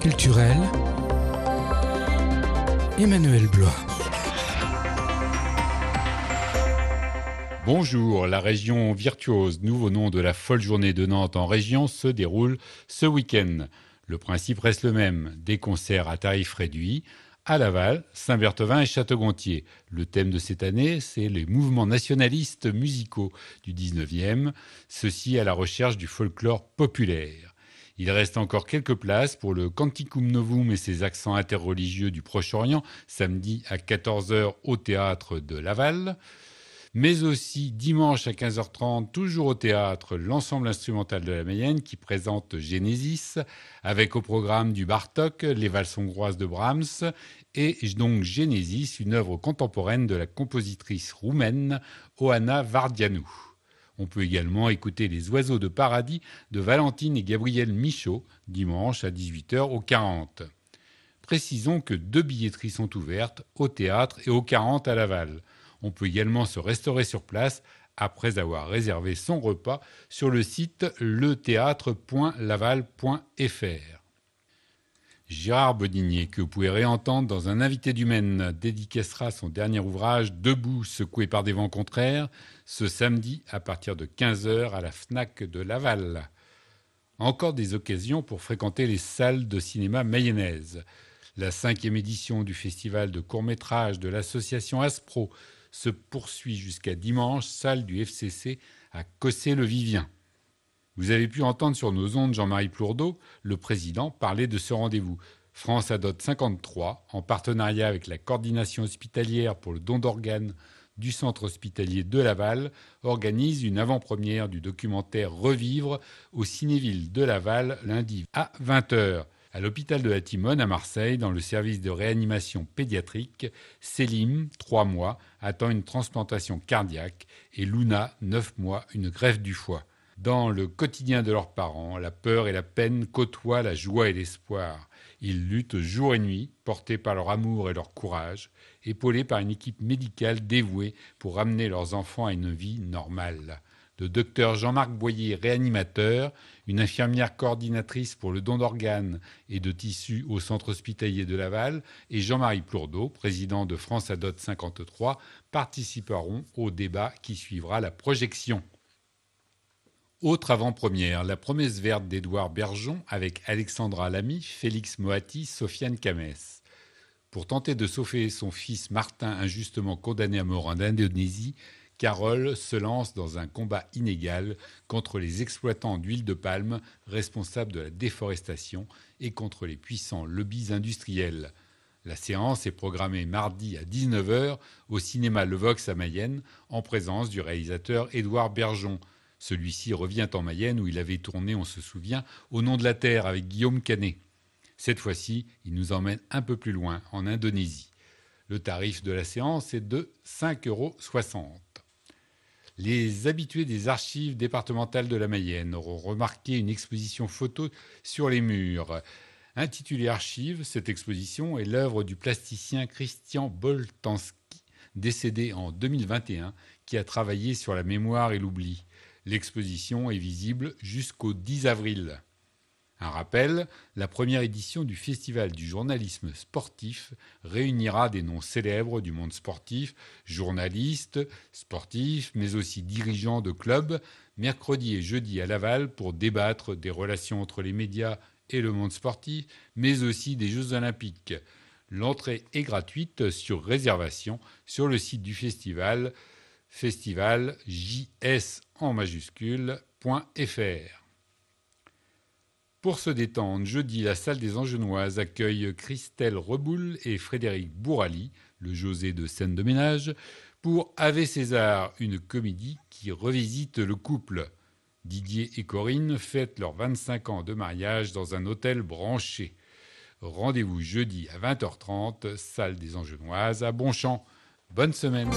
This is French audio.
culturelle, Emmanuel Blois. Bonjour, la région virtuose, nouveau nom de la folle journée de Nantes en région, se déroule ce week-end. Le principe reste le même, des concerts à tarif réduit à Laval, Saint-Berthevin et Château-Gontier. Le thème de cette année, c'est les mouvements nationalistes musicaux du 19e, ceci à la recherche du folklore populaire. Il reste encore quelques places pour le Canticum Novum et ses accents interreligieux du Proche-Orient, samedi à 14h au théâtre de Laval mais aussi dimanche à 15h30, toujours au théâtre, l'ensemble instrumental de la Mayenne qui présente Genesis, avec au programme du Bartok, les valses hongroises de Brahms, et donc Genesis, une œuvre contemporaine de la compositrice roumaine Oana Vardianou. On peut également écouter Les Oiseaux de Paradis de Valentine et Gabriel Michaud, dimanche à 18h au 40. Précisons que deux billetteries sont ouvertes, au théâtre et au 40 à Laval. On peut également se restaurer sur place après avoir réservé son repas sur le site lethéâtre.laval.fr. Gérard Bodinier, que vous pouvez réentendre dans un invité du Maine, dédicacera son dernier ouvrage Debout, secoué par des vents contraires, ce samedi à partir de 15h à la FNAC de Laval. Encore des occasions pour fréquenter les salles de cinéma mayonnaise. La cinquième édition du festival de court-métrage de l'association Aspro se poursuit jusqu'à dimanche, salle du FCC à Cossé-le-Vivien. Vous avez pu entendre sur nos ondes Jean-Marie Plourdeau, le président, parler de ce rendez-vous. France Adot 53, en partenariat avec la coordination hospitalière pour le don d'organes du centre hospitalier de Laval, organise une avant-première du documentaire Revivre au Cinéville de Laval lundi à 20h. À l'hôpital de la Timone à Marseille, dans le service de réanimation pédiatrique, Selim, 3 mois, attend une transplantation cardiaque et Luna, 9 mois, une greffe du foie. Dans le quotidien de leurs parents, la peur et la peine côtoient la joie et l'espoir. Ils luttent jour et nuit, portés par leur amour et leur courage, épaulés par une équipe médicale dévouée pour ramener leurs enfants à une vie normale le docteur Jean-Marc Boyer, réanimateur, une infirmière coordinatrice pour le don d'organes et de tissus au centre hospitalier de Laval, et Jean-Marie Plourdeau, président de France Adot 53, participeront au débat qui suivra la projection. Autre avant-première, La promesse verte d'Édouard Bergeon avec Alexandra Lamy, Félix Moati, Sofiane Kamès. Pour tenter de sauver son fils Martin injustement condamné à mort en Indonésie, Carole se lance dans un combat inégal contre les exploitants d'huile de palme responsables de la déforestation et contre les puissants lobbies industriels. La séance est programmée mardi à 19h au cinéma Le Vox à Mayenne en présence du réalisateur Édouard Bergeon. Celui-ci revient en Mayenne où il avait tourné, on se souvient, Au nom de la terre avec Guillaume Canet. Cette fois-ci, il nous emmène un peu plus loin, en Indonésie. Le tarif de la séance est de 5,60 euros. Les habitués des archives départementales de la Mayenne auront remarqué une exposition photo sur les murs. Intitulée Archives, cette exposition est l'œuvre du plasticien Christian Boltanski, décédé en 2021, qui a travaillé sur la mémoire et l'oubli. L'exposition est visible jusqu'au 10 avril. Un rappel, la première édition du Festival du journalisme sportif réunira des noms célèbres du monde sportif, journalistes, sportifs, mais aussi dirigeants de clubs, mercredi et jeudi à Laval pour débattre des relations entre les médias et le monde sportif, mais aussi des Jeux olympiques. L'entrée est gratuite sur réservation sur le site du festival festivaljs en majuscule.fr. Pour se détendre, jeudi, la salle des Angenoises accueille Christelle Reboul et Frédéric Bourali, le José de scène de ménage, pour Ave César, une comédie qui revisite le couple. Didier et Corinne fêtent leurs 25 ans de mariage dans un hôtel branché. Rendez-vous jeudi à 20h30, salle des Angenoises à Bonchamp. Bonne semaine.